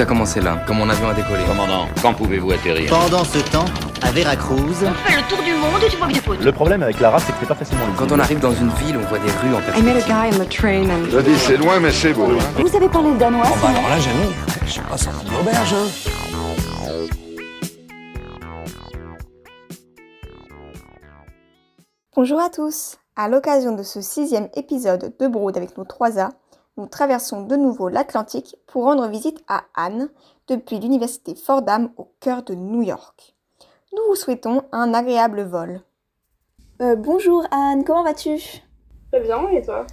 Tout a commencé là, quand mon avion a décollé. Commandant, quand pouvez-vous atterrir Pendant ce temps, à Veracruz, On fait le tour du monde et tu vois que des. Le problème avec la race, c'est que c'est pas facilement lisible. Quand on arrive dans une ville, on voit des rues en I met a perspective. guy on the train and Je dis, c'est loin, mais c'est beau. hein. Vous avez parlé le danois bah sinon alors là, Jamie, je suis pas sorti de l'auberge. hein. Bonjour à tous À l'occasion de ce sixième épisode de Brood avec nos 3A, nous traversons de nouveau l'Atlantique pour rendre visite à Anne depuis l'université Fordham au cœur de New York. Nous vous souhaitons un agréable vol. Euh, bonjour Anne, comment vas-tu? Très bien, et toi?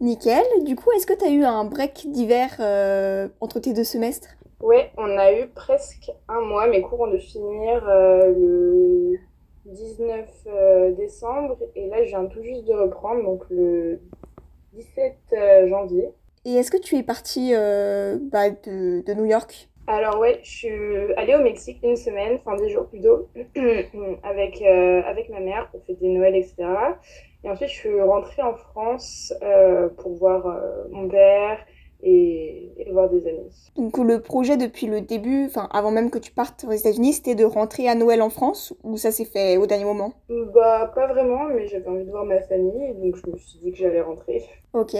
Nickel, du coup est-ce que tu as eu un break d'hiver euh, entre tes deux semestres? Ouais, on a eu presque un mois. Mes cours ont dû finir euh, le 19 euh, décembre et là, je viens tout juste de reprendre, donc le 17 euh, janvier. Et est-ce que tu es partie euh, bah, de, de New York? Alors ouais, je suis allée au Mexique une semaine, enfin dix jours plutôt, avec, euh, avec ma mère pour fêter Noël, etc. Et ensuite, je suis rentrée en France euh, pour voir mon père et, et voir des amis. Donc le projet depuis le début, enfin avant même que tu partes aux États-Unis, c'était de rentrer à Noël en France ou ça s'est fait au dernier moment? Bah, pas vraiment, mais j'avais envie de voir ma famille, donc je me suis dit que j'allais rentrer. Ok.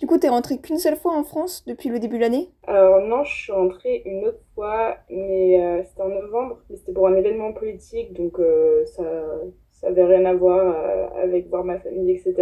Du coup, t'es rentrée qu'une seule fois en France depuis le début de l'année? Alors non, je suis rentrée une autre fois, mais euh, c'était en novembre, mais c'était pour un événement politique, donc euh, ça, ça avait rien à voir euh, avec voir ma famille, etc.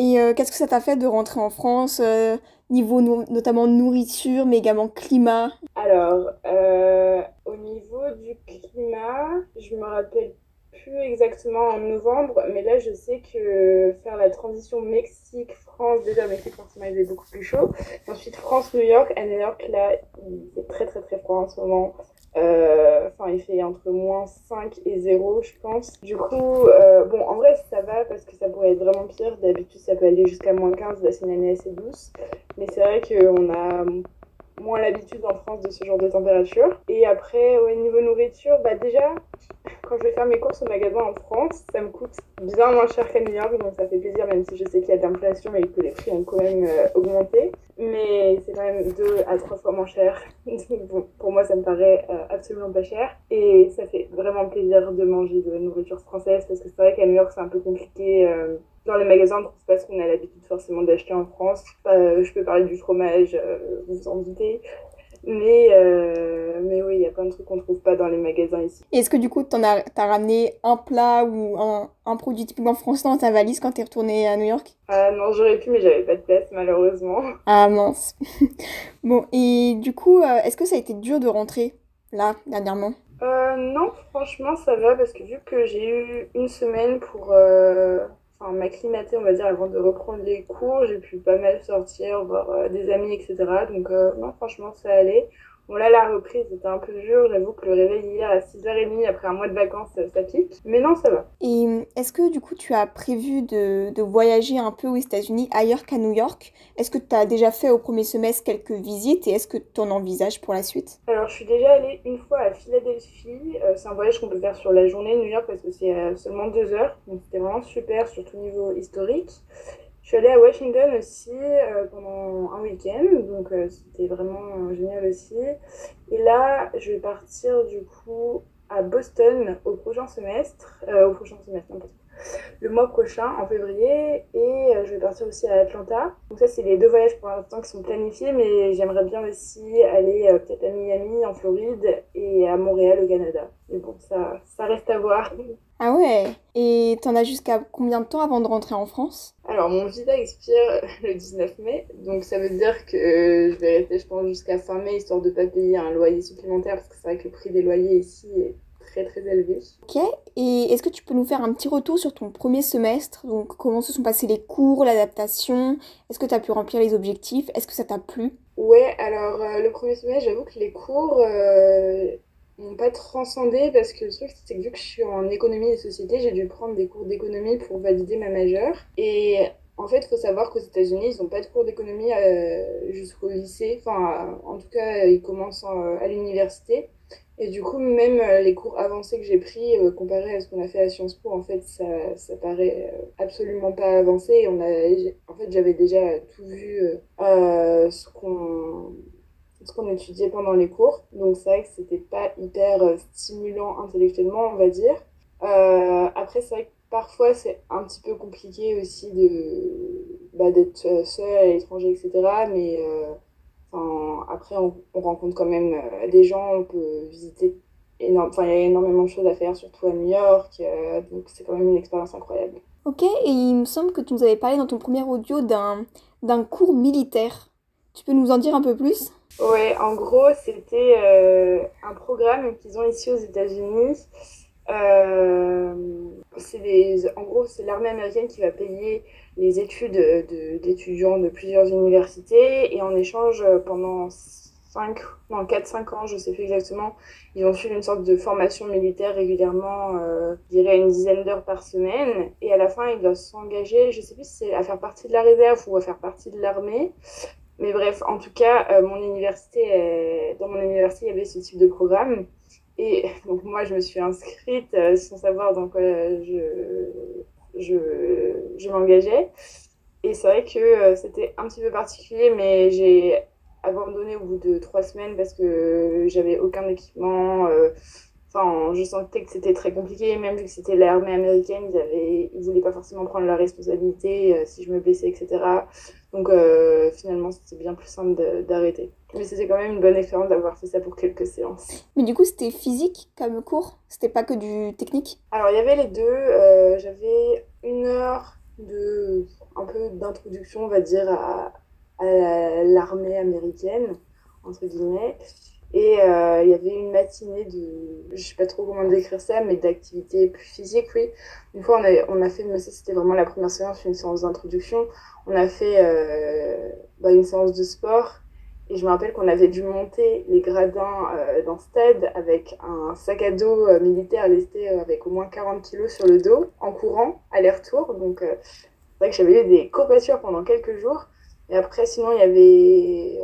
Et euh, qu'est-ce que ça t'a fait de rentrer en France euh, Niveau no- notamment nourriture, mais également climat? Alors, euh, au niveau du climat, je me rappelle plus exactement en novembre, mais là je sais que faire la transition Mexique-France, déjà Mexique forcément il est beaucoup plus chaud. Ensuite France-New York, à New York là il fait très très très froid en ce moment. Euh, Enfin il fait entre moins 5 et 0 je pense. Du coup, euh, bon en vrai ça va parce que ça pourrait être vraiment pire. D'habitude ça peut aller jusqu'à moins 15, là c'est une année assez douce. Mais c'est vrai qu'on a moins l'habitude en France de ce genre de température. Et après, au niveau nourriture, bah déjà, quand je vais faire mes courses au magasin en France, ça me coûte bien moins cher qu'à New York, donc ça fait plaisir, même si je sais qu'il y a de l'inflation et que les prix ont quand même euh, augmenté. Mais c'est quand même deux à trois fois moins cher. Donc bon, pour moi, ça me paraît euh, absolument pas cher. Et ça fait vraiment plaisir de manger de la nourriture française, parce que c'est vrai qu'à New York, c'est un peu compliqué. euh, dans les magasins, on ne trouve pas ce qu'on a l'habitude forcément d'acheter en France. Euh, je peux parler du fromage, euh, vous vous en doutez. Mais, euh, mais oui, il y a plein de trucs qu'on ne trouve pas dans les magasins ici. Est-ce que du coup, t'en as, t'as ramené un plat ou un, un produit typiquement français dans ta valise quand t'es retournée à New York? Ah non, j'aurais pu, mais j'avais pas de place, malheureusement. Ah mince. bon, et du coup, est-ce que ça a été dur de rentrer là, dernièrement? Euh, non, franchement, ça va, parce que vu que j'ai eu une semaine pour enfin, m'acclimater, on va dire, avant de reprendre les cours, j'ai pu pas mal sortir, voir euh, des amis, etc. Donc, euh, non, franchement, ça allait. Bon, là, la reprise était un peu dur. J'avoue que le réveil hier à 6h30, après un mois de vacances, ça, ça pique. Mais non, ça va. Et euh, est-ce que du coup, tu as prévu de, de voyager un peu aux États-Unis ailleurs qu'à New York? Est-ce que tu as déjà fait au premier semestre quelques visites et est-ce que tu en envisages pour la suite? Alors, je suis déjà allée une fois à Philadelphie. Euh, c'est un voyage qu'on peut faire sur la journée de New York parce que c'est euh, seulement deux heures. Donc, c'était vraiment super, surtout au niveau historique. Je suis allée à Washington aussi euh, pendant un week-end. Donc, euh, c'était vraiment euh, génial aussi. Et là, je vais partir du coup à Boston au prochain semestre. au prochain semestre, n'importe. Le mois prochain, en février. Et euh, je vais partir aussi à Atlanta. Donc, ça, c'est les deux voyages pour l'instant qui sont planifiés. Mais j'aimerais bien aussi aller euh, peut-être à Miami, en Floride, et à Montréal, au Canada. Mais bon, ça, ça reste à voir. Ah ouais Et t'en as jusqu'à combien de temps avant de rentrer en France? Alors, mon visa expire le 19 mai, donc ça veut dire que je vais rester, je pense, jusqu'à fin mai, histoire de pas payer un loyer supplémentaire, parce que c'est vrai que le prix des loyers ici est très très élevé. Ok. Et est-ce que tu peux nous faire un petit retour sur ton premier semestre? Donc, comment se sont passés les cours, l'adaptation? Est-ce que tu as pu remplir les objectifs? Est-ce que ça t'a plu? Ouais, alors euh, le premier semestre, j'avoue que les cours euh, n'ont pas transcendé, parce que le truc, c'est que vu que je suis en économie et société, j'ai dû prendre des cours d'économie pour valider ma majeure. Et en fait, il faut savoir qu'aux États-Unis, ils n'ont pas de cours d'économie euh, jusqu'au lycée. Enfin, en tout cas, ils commencent en- à l'université. Et du coup, même euh, les cours avancés que j'ai pris, euh, comparé à ce qu'on a fait à Sciences Po, en fait, ça, ça paraît euh, absolument pas avancé. On a, en fait, j'avais déjà tout vu, ce qu'on ce qu'on étudiait pendant les cours. Donc c'est vrai que c'était pas hyper stimulant intellectuellement, on va dire. Après, c'est vrai que parfois c'est un petit peu compliqué aussi de bah, d'être seul à l'étranger, etc. Mais enfin, après, on, on rencontre quand même euh, des gens, on peut visiter énorme, enfin, il y a énormément de choses à faire, surtout à New York. euh, donc c'est quand même une expérience incroyable. Ok, et il me semble que tu nous avais parlé dans ton premier audio d'un d'un cours militaire. Tu peux nous en dire un peu plus? Ouais, en gros, c'était euh, un programme qu'ils ont ici aux États-Unis. Euh, des, en gros, c'est l'armée américaine qui va payer les études de- d'étudiants de, plusieurs universités et en échange, euh, pendant 5, non, 4-5 ans, je sais plus exactement, ils vont suivre une sorte de formation militaire régulièrement, euh, je dirais une dizaine d'heures par semaine. Et à la fin, ils doivent s'engager, je sais plus si c'est à faire partie de la réserve ou à faire partie de l'armée. Mais bref, en tout cas, euh, mon université, euh, dans mon université, il y avait ce type de programme. Et donc moi, je me suis inscrite euh, sans savoir dans quoi je, je, je m'engageais. Et c'est vrai que euh, c'était un petit peu particulier, mais j'ai abandonné au bout de trois semaines parce que j'avais aucun équipement. Enfin, je sentais que c'était très compliqué, même vu que c'était l'armée américaine, ils avaient, ils voulaient pas forcément prendre la responsabilité euh, si je me blessais, etc. Donc euh, finalement, c'était bien plus simple d'arrêter. Mais c'était quand même une bonne expérience d'avoir fait ça pour quelques séances. Mais du coup, c'était physique comme cours? C'était pas que du technique? Alors, il y avait les deux. euh, J'avais une heure de un peu d'introduction, on va dire, à, à l'armée américaine, entre guillemets. Et euh, il y avait une matinée de, je sais pas trop comment décrire ça, mais d'activité plus physique, oui. Une fois, on a, on a fait, ça c'était vraiment la première séance, une séance d'introduction. On a fait euh, bah, une séance de sport. Et je me rappelle qu'on avait dû monter les gradins euh, d'un stade avec un sac à dos euh, militaire lesté avec au moins 40 kilos sur le dos, en courant, aller-retour. Donc, c'est vrai que j'avais eu des courbatures pendant quelques jours. Et après, sinon, il y avait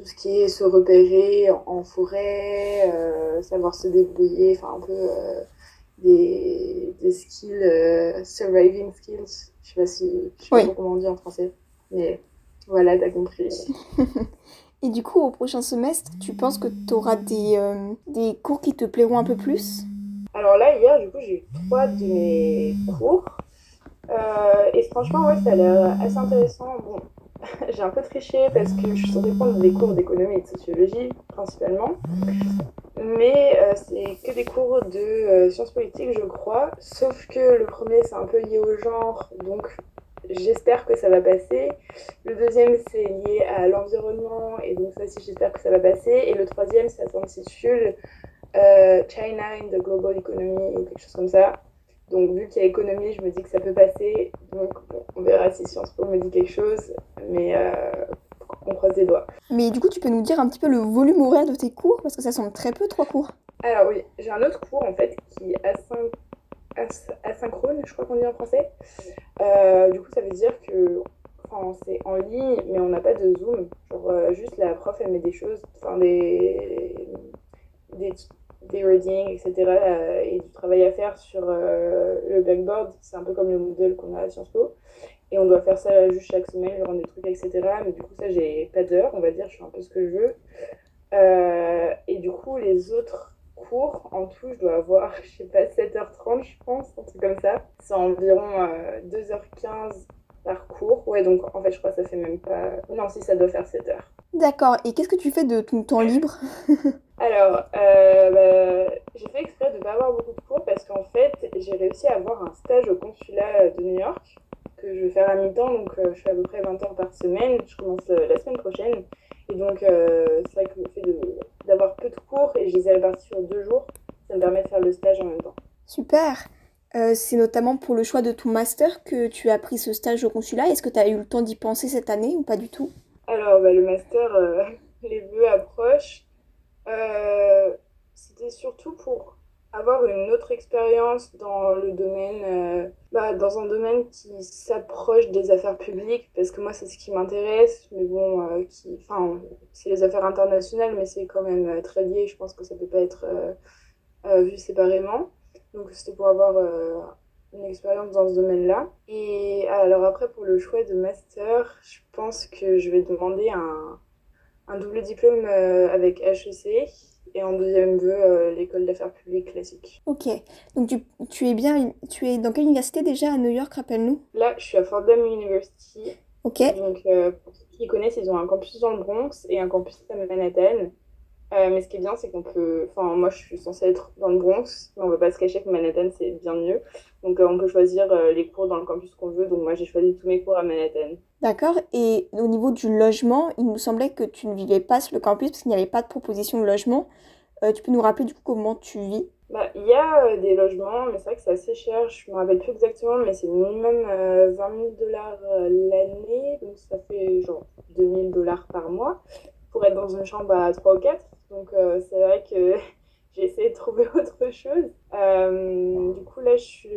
tout ce qui est se repérer en, forêt, euh, savoir se débrouiller, enfin un peu euh, des, des skills, euh, surviving skills. Je sais pas si, je sais Oui. pas comment on dit en français, mais voilà, t'as compris. Et du coup, au prochain semestre, tu penses que tu auras des, des cours qui te plairont un peu plus? Alors là, hier, du coup, j'ai eu trois de mes cours. Et franchement, ouais, ça a l'air assez intéressant. Bon, j'ai un peu triché parce que je suis censée prendre des cours d'économie et de sociologie, principalement. Mais euh, c'est que des cours de euh, sciences politiques, je crois. Sauf que le premier, c'est un peu lié au genre, donc j'espère que ça va passer. Le deuxième, c'est lié à l'environnement, et donc ça aussi, j'espère que ça va passer. Et le troisième, ça s'intitule euh, China in the Global Economy ou quelque chose comme ça. Donc, vu qu'il y a économie, je me dis que ça peut passer. Donc, on verra si Sciences Po me dit quelque chose. Mais euh, on croise les doigts. Mais du coup, tu peux nous dire un petit peu le volume horaire de tes cours? Parce que ça semble très peu, trois cours. Alors, oui, j'ai un autre cours en fait qui est asyn- as- asynchrone, je crois qu'on dit en français. Euh, du coup, ça veut dire que enfin, c'est en ligne, mais on n'a pas de Zoom. Genre, euh, juste la prof, elle met des choses, enfin, des, des, des readings, etc. euh, et du travail à faire sur le Blackboard. C'est un peu comme le Moodle qu'on a à Sciences Po. Et on doit faire ça juste chaque semaine, je rends des trucs, etc. Mais du coup, ça, j'ai pas d'heure, on va dire, je fais un peu ce que je veux. Euh, et du coup, les autres cours, en tout, je dois avoir, je sais pas, 7h30, je pense, un truc comme ça. C'est environ euh, 2h15 par cours. Ouais, donc en fait, je crois que ça fait même pas. Non, si, ça doit faire 7 heures. D'accord. Et qu'est-ce que tu fais de ton temps libre? Alors, euh, bah, j'ai fait exprès de ne pas avoir beaucoup de cours parce qu'en fait, j'ai réussi à avoir un stage au consulat de New York que je vais faire à mi-temps, donc euh, je fais à peu près 20 heures par semaine. Je commence euh, la semaine prochaine. Et donc, euh, c'est vrai que le fait d'avoir peu de cours et je les ai répartis sur deux jours, ça me permet de faire le stage en même temps. Super. C'est notamment pour le choix de ton master que tu as pris ce stage au consulat. Est-ce que tu as eu le temps d'y penser cette année ou pas du tout? Alors, bah, le master, les vœux approchent. C'était surtout pour avoir une autre expérience dans le domaine, euh, bah, dans un domaine qui s'approche des affaires publiques, parce que moi, c'est ce qui m'intéresse, mais bon, euh, qui, enfin, c'est les affaires internationales, mais c'est quand même euh, très lié, je pense que ça peut pas être vu séparément. Donc, c'était pour avoir une expérience dans ce domaine-là. Et alors après, pour le choix de master, je pense que je vais demander un, un double diplôme euh, avec HEC et en deuxième vœu euh, l'école d'affaires publiques classique. Ok. Donc tu, tu es bien, tu es dans quelle université déjà à New York, rappelle-nous? Là, je suis à Fordham University. Ok. Donc, euh, pour ceux qui connaissent, ils ont un campus dans le Bronx et un campus à Manhattan. Euh, mais ce qui est bien, c'est qu'on peut. Enfin, moi, je suis censée être dans le Bronx, mais on ne va pas se cacher que Manhattan, c'est bien mieux. Donc, euh, on peut choisir euh, les cours dans le campus qu'on veut. Donc, moi, j'ai choisi tous mes cours à Manhattan. D'accord. Et au niveau du logement, il me semblait que tu ne vivais pas sur le campus parce qu'il n'y avait pas de proposition de logement. Tu peux nous rappeler du coup comment tu vis? Bah, il y a des logements, mais c'est vrai que c'est assez cher. Je me rappelle plus exactement, mais c'est minimum euh, 20 000 dollars l'année. Donc, ça fait genre 2 000 dollars par mois pour être dans une chambre à 3 ou 4. Donc, euh, c'est vrai que j'ai essayé de trouver autre chose. Euh, du coup, là, je suis...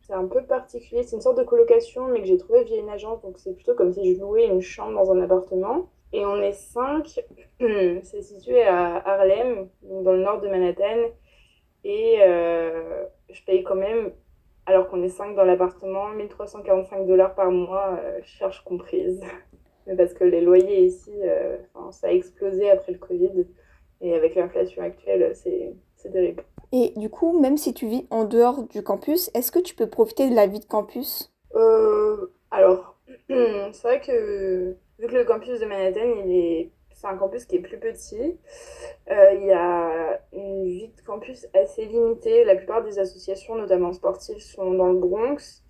c'est un peu particulier. C'est une sorte de colocation, mais que j'ai trouvé via une agence. Donc, c'est plutôt comme si je louais une chambre dans un appartement. Et on est 5. C'est situé à Harlem, donc dans le nord de Manhattan. Et euh, je paye quand même, alors qu'on est 5 dans l'appartement, 1345 dollars par mois, charges comprises. Mais parce que les loyers ici, ça a explosé après le Covid. Et avec l'inflation actuelle, c'est terrible. Et du coup, même si tu vis en dehors du campus, est-ce que tu peux profiter de la vie de campus? Euh, alors, c'est vrai que vu que le campus de Manhattan, il est, c'est un campus qui est plus petit, euh, il y a une vie de campus assez limitée. La plupart des associations, notamment sportives, sont dans le Bronx.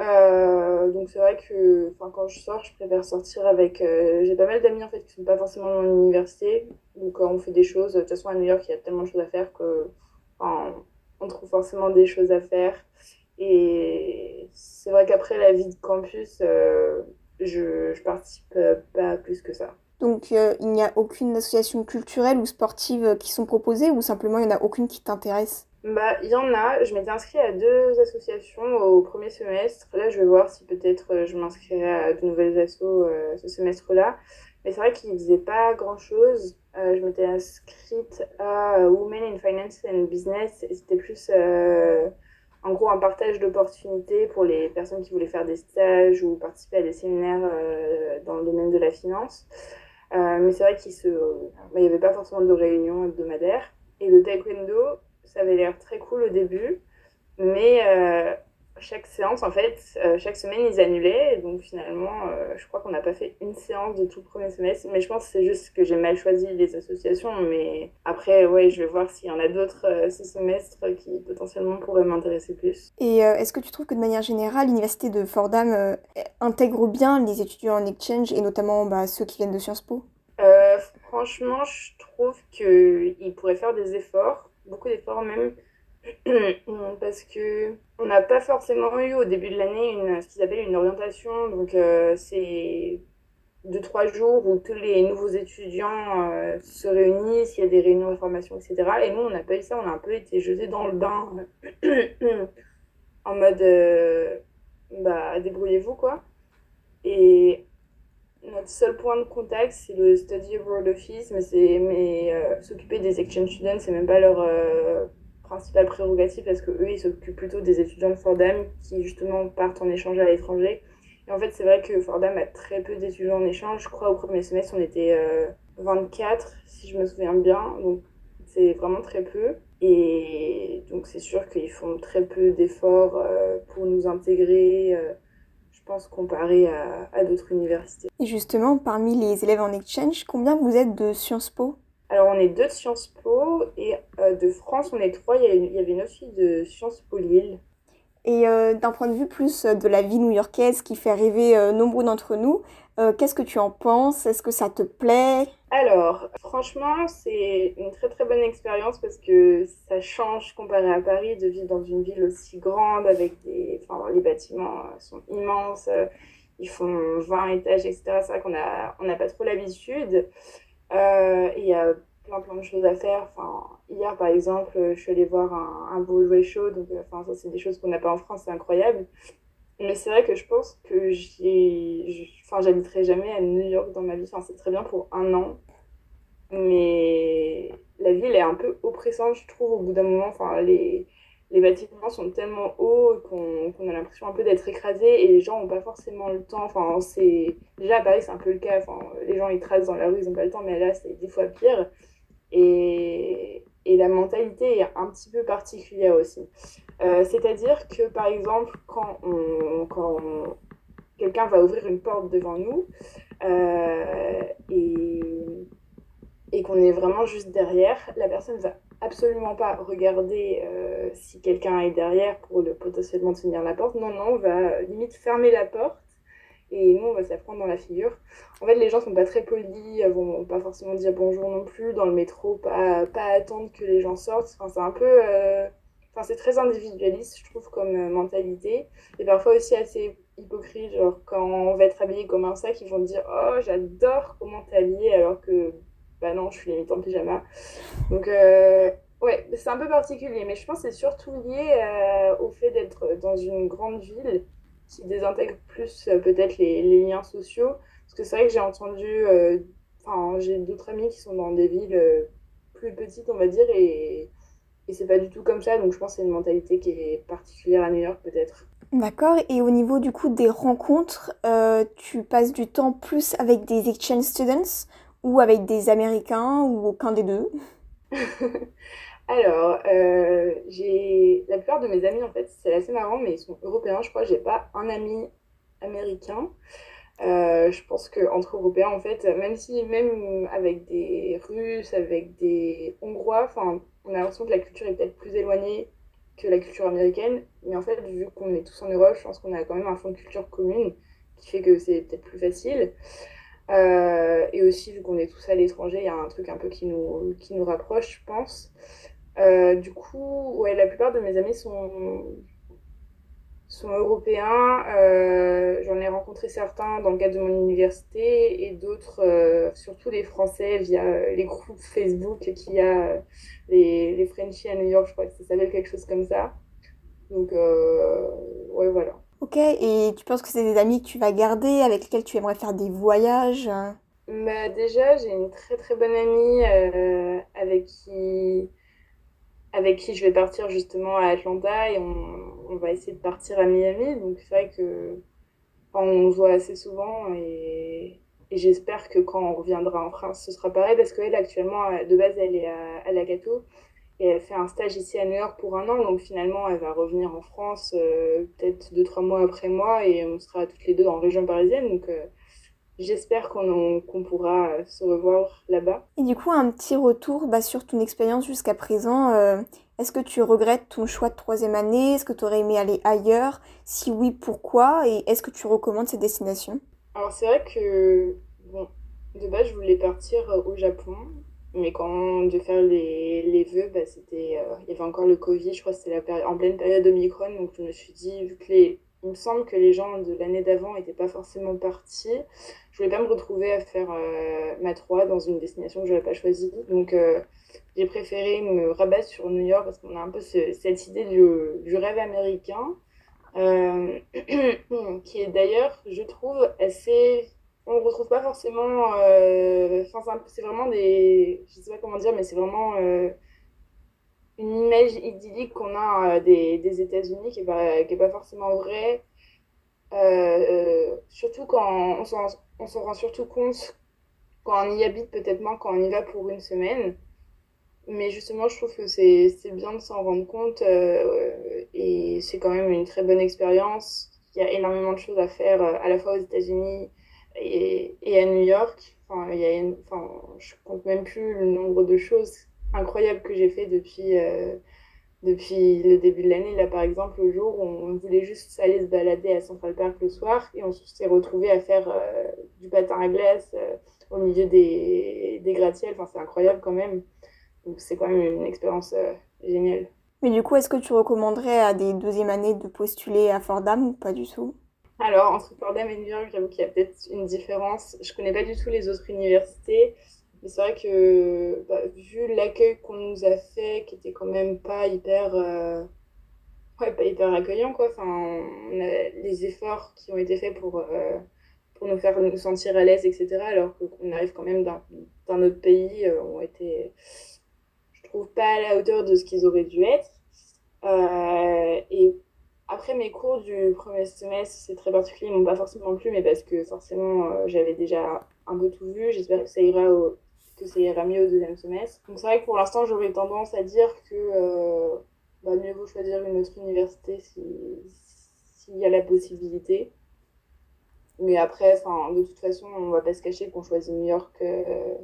Euh, donc c'est vrai que quand je sors, je préfère sortir avec... euh, j'ai pas mal d'amis en fait qui sont pas forcément dans l'université. Donc euh, on fait des choses. De toute façon à New York, il y a tellement de choses à faire que on trouve forcément des choses à faire. Et c'est vrai qu'après la vie de campus, je, je participe pas plus que ça. Donc, il n'y a aucune association culturelle ou sportive qui sont proposées ou simplement il n'y en a aucune qui t'intéresse? Bah, il y en a. Je m'étais inscrite à deux associations au premier semestre. Là, je vais voir si peut-être euh, je m'inscrirai à de nouvelles assos euh, ce semestre-là. Mais c'est vrai qu'ils faisaient pas grand-chose. Euh, je m'étais inscrite à Women in Finance and Business c'était plus en gros un partage d'opportunités pour les personnes qui voulaient faire des stages ou participer à des séminaires dans le domaine de la finance. Mais c'est vrai qu'il se... n'y avait pas forcément de réunion hebdomadaire. Et le taekwondo, ça avait l'air très cool au début, mais euh, chaque séance, en fait, euh, chaque semaine, ils annulaient. Et donc finalement, euh, je crois qu'on n'a pas fait une séance de tout le premier semestre. Mais je pense que c'est juste que j'ai mal choisi les associations. Mais après, ouais, je vais voir s'il y en a d'autres euh, ce semestre qui potentiellement pourraient m'intéresser plus. Et est-ce que tu trouves que de manière générale, l'université de Fordham intègre bien les étudiants en exchange et notamment bah, ceux qui viennent de Sciences Po? Franchement, je trouve qu'ils pourraient faire des efforts, beaucoup d'efforts même, parce que on n'a pas forcément eu au début de l'année une, ce qu'ils appellent une orientation. Donc, euh, c'est deux, trois jours où tous les nouveaux étudiants euh, se réunissent, il y a des réunions d'information, etc. Et nous, on n'a pas eu ça, on a un peu été jetés dans le bain en mode euh, bah, débrouillez-vous, quoi. Et notre seul point de contact, c'est le Study Abroad Office, mais c'est mais euh, s'occuper des exchange students, c'est même pas leur euh, principale prérogative parce que eux, ils s'occupent plutôt des étudiants de Fordham qui justement partent en échange à l'étranger. Et en fait, c'est vrai que Fordham a très peu d'étudiants en échange. Je crois au premier semestre, on était euh, 24, si je me souviens bien. Donc, c'est vraiment très peu. Et donc, c'est sûr qu'ils font très peu d'efforts euh, pour nous intégrer, euh, je pense, comparé à, à d'autres universités. Et justement, parmi les élèves en exchange, combien vous êtes de Sciences Po? Alors, on est deux de Sciences Po et euh, de France, on est trois. Il y, a une- il y avait une autre fille de Sciences Po Lille. Et euh, d'un point de vue plus euh, de la vie new-yorkaise qui fait rêver euh, nombreux d'entre nous, euh, qu'est-ce que tu en penses? Est-ce que ça te plaît? Alors, franchement, c'est une très très bonne expérience parce que ça change comparé à Paris de vivre dans une ville aussi grande avec des... Enfin, les bâtiments euh, sont immenses, euh, ils font 20 étages, etc. C'est vrai qu'on a, on n'a pas trop l'habitude. Euh, il y a plein plein de choses à faire. Enfin, hier, par exemple, je suis allée voir un, un Broadway show, donc enfin, ça, c'est des choses qu'on n'a pas en France, c'est incroyable. Mais c'est vrai que je pense que enfin, j'habiterai jamais à New York dans ma vie. Enfin, c'est très bien pour un an, mais la ville est un peu oppressante, je trouve, au bout d'un moment. Enfin, les, les bâtiments sont tellement hauts qu'on a l'impression un peu d'être écrasé et les gens n'ont pas forcément le temps. Enfin, déjà à Paris c'est un peu le cas. Enfin, les gens ils tracent dans la rue, ils n'ont pas le temps, mais là c'est des fois pire. Et, et la mentalité est un petit peu particulière aussi. Euh, c'est-à-dire que par exemple quand quand quelqu'un va ouvrir une porte devant nous euh, et et qu'on est vraiment juste derrière, la personne va absolument pas regarder euh, si quelqu'un est derrière pour le, potentiellement tenir la porte. Non, non, on va limite fermer la porte et nous, on va se la prendre dans la figure. En fait, les gens sont pas très polis, vont pas forcément dire bonjour non plus dans le métro, pas, pas attendre que les gens sortent. Enfin, c'est un peu. Enfin, c'est très individualiste, je trouve, comme euh, mentalité. Et parfois aussi assez hypocrite, genre quand on va être habillé comme un sac, ils vont dire Oh, j'adore comment t'es habillé, alors que bah non, je suis limite en pyjama. Donc, euh, ouais, c'est un peu particulier, mais je pense que c'est surtout lié euh, au fait d'être dans une grande ville qui désintègre plus peut-être les, les, liens sociaux. Parce que c'est vrai que j'ai entendu, enfin, j'ai d'autres amis qui sont dans des villes plus petites, on va dire, et, et c'est pas du tout comme ça. Donc, je pense que c'est une mentalité qui est particulière à New York, peut-être. D'accord, et au niveau du coup des rencontres, tu passes du temps plus avec des exchange students ou avec des Américains ou aucun des deux? Alors, euh, j'ai la plupart de mes amis, en fait, c'est assez marrant, mais ils sont européens. Je crois j'ai pas un ami américain. Euh, je pense qu'entre Européens, en fait, même si, même avec des Russes, avec des Hongrois, enfin, on a l'impression que la culture est peut-être plus éloignée que la culture américaine. Mais en fait, vu qu'on est tous en Europe, je pense qu'on a quand même un fond de culture commune qui fait que c'est peut-être plus facile. Euh, et aussi, vu qu'on est tous à l'étranger, il y a un truc un peu qui nous, qui nous rapproche, je pense. Euh, du coup, ouais, la plupart de mes amis sont, sont européens. Euh, J'en ai rencontré certains dans le cadre de mon université et d'autres, euh, surtout les Français, via les groupes Facebook qu'il y a, les, les Frenchies à New York, je crois que ça s'appelle quelque chose comme ça. Donc, ouais, voilà. Ok, et tu penses que c'est des amis que tu vas garder, avec lesquels tu aimerais faire des voyages? Bah, Déjà, j'ai une très très bonne amie euh, avec, qui, avec qui je vais partir justement à Atlanta et on, on va essayer de partir à Miami. Donc c'est vrai que on voit assez souvent et, et j'espère que quand on reviendra en France, ce sera pareil parce qu'elle actuellement, de base, elle est à, à Lagato et elle fait un stage ici à New York pour un an. Donc finalement, elle va revenir en France euh, peut-être deux, trois mois après moi et on sera toutes les deux en région parisienne. Donc euh, j'espère qu'on qu'on pourra se revoir là-bas. Et du coup, un petit retour bah, sur ton expérience jusqu'à présent. Euh, est-ce que tu regrettes ton choix de troisième année? Est-ce que tu aurais aimé aller ailleurs? Si oui, pourquoi? Et est-ce que tu recommandes cette destination Alors c'est vrai que, bon, de base, je voulais partir au Japon. Mais quand devait faire les, les vœux, bah, c'était, euh, il y avait encore le Covid, je crois que c'était en pleine période Omicron, donc je me suis dit, vu que les, il me semble que les gens de l'année d'avant n'étaient pas forcément partis, je voulais pas me retrouver à faire euh, ma 3 dans une destination que je n'avais pas choisie. Donc euh, j'ai préféré me rabattre sur New York parce qu'on a un peu ce, cette idée du, du rêve américain, qui est d'ailleurs, je trouve, assez on retrouve pas forcément. Euh, c'est vraiment des. Je sais pas comment dire, mais c'est vraiment euh, une image idyllique qu'on a euh, des, des États-Unis qui n'est pas, pas forcément vraie. surtout quand on s'en, rend surtout compte quand on y habite, peut-être moins quand on y va pour une semaine. Mais justement, je trouve que c'est, c'est bien de s'en rendre compte et c'est quand même une très bonne expérience. Il y a énormément de choses à faire à la fois aux États-Unis et, et à New York. Enfin, il y a enfin, je compte même plus le nombre de choses incroyables que j'ai fait depuis, euh, depuis le début de l'année. Là, par exemple, le jour où on voulait juste aller se balader à Central Park le soir et on s'est retrouvé à faire euh, du patin à glace euh, au milieu des, des gratte-ciels. Enfin, c'est incroyable quand même. Donc, c'est quand même une expérience géniale. Mais du coup, est-ce que tu recommanderais à des deuxième années de postuler à Fordham ou pas du tout? Alors, entre Fordham et New York, j'avoue qu'il y a peut-être une différence. Je connais pas du tout les autres universités, mais c'est vrai que bah, vu l'accueil qu'on nous a fait, qui était quand même pas hyper, euh, ouais, pas hyper accueillant, quoi. Enfin, les efforts qui ont été faits pour, euh, pour nous faire nous sentir à l'aise, etc., alors qu'on arrive quand même d'un autre pays, euh, ont été, je trouve, pas à la hauteur de ce qu'ils auraient dû être. Euh, et après mes cours du premier semestre, c'est très particulier, ils m'ont pas forcément plu, mais parce que forcément j'avais déjà un peu tout vu. J'espère que ça ira au, que ça ira mieux au deuxième semestre. Donc c'est vrai que pour l'instant j'aurais tendance à dire que euh, bah, mieux vaut choisir une autre université s'il y a la possibilité. Mais après, de toute façon, on va pas se cacher qu'on choisit New York, euh,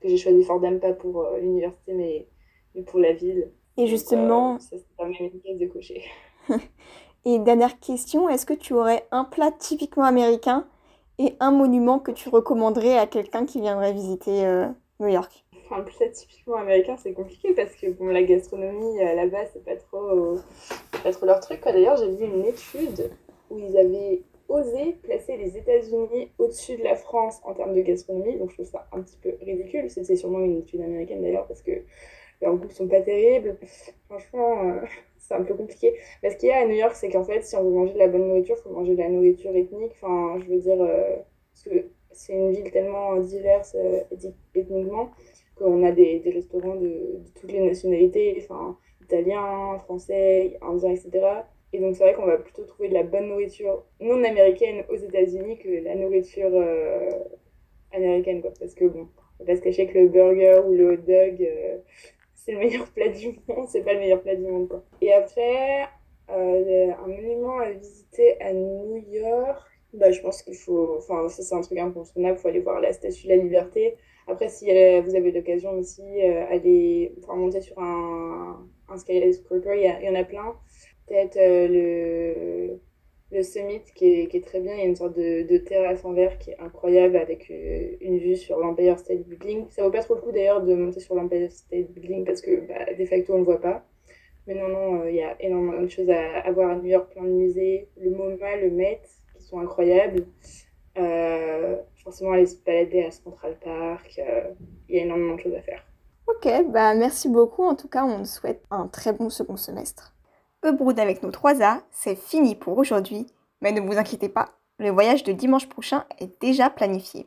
que j'ai choisi Fordham pas pour euh, l'université mais, mais, pour la ville. Et justement, ça c'est même une case de cocher. et dernière question, est-ce que tu aurais un plat typiquement américain et un monument que tu recommanderais à quelqu'un qui viendrait visiter New York un plat typiquement américain, c'est compliqué parce que bon, la gastronomie euh, là-bas, c'est pas trop, pas trop leur truc. D'ailleurs, j'ai vu une étude où ils avaient osé placer les États-Unis au-dessus de la France en termes de gastronomie. Donc je trouve ça un petit peu ridicule. C'est sûrement une étude américaine d'ailleurs parce que leurs goûts sont pas terribles. Franchement, euh, c'est un peu compliqué. Mais ce qu'il y a à New York, c'est qu'en fait, si on veut manger de la bonne nourriture, il faut manger de la nourriture ethnique. Enfin, je veux dire, euh, parce que c'est une ville tellement diverse ethniquement qu'on a des, restaurants de, de, toutes les nationalités, enfin, italiens, français, indiens, etc. Et donc c'est vrai qu'on va plutôt trouver de la bonne nourriture non américaine aux États-Unis que la nourriture euh, américaine, quoi. Parce que bon, on va pas se cacher que le burger ou le hot dog, euh, c'est le meilleur plat du monde, c'est pas le meilleur plat du monde, quoi. Et après, euh, un monument à visiter à New York, bah, je pense qu'il faut, enfin, ça c'est un truc incontournable, il faut aller voir la Statue de la Liberté. Après, si euh, vous avez l'occasion aussi, euh, aller enfin, monter sur un, un skyscraper, il y, en a plein. Peut-être euh, le, le Summit qui est, qui est, très bien, il y a une sorte de, terrasse en verre qui est incroyable avec une vue sur l'Empire State Building. Ça vaut pas trop le coup d'ailleurs de monter sur l'Empire State Building parce que bah, de facto on le voit pas. Mais non, non, il y a énormément de choses à, à, voir à New York, plein de musées, le MoMA, le Met, sont incroyables. Euh, forcément aller se balader à Central Park. Euh, il y a énormément de choses à faire. Ok, bah merci beaucoup. En tout cas, on souhaite un très bon second semestre. Ebroud avec nos 3A, c'est fini pour aujourd'hui. Mais ne vous inquiétez pas, le voyage de dimanche prochain est déjà planifié.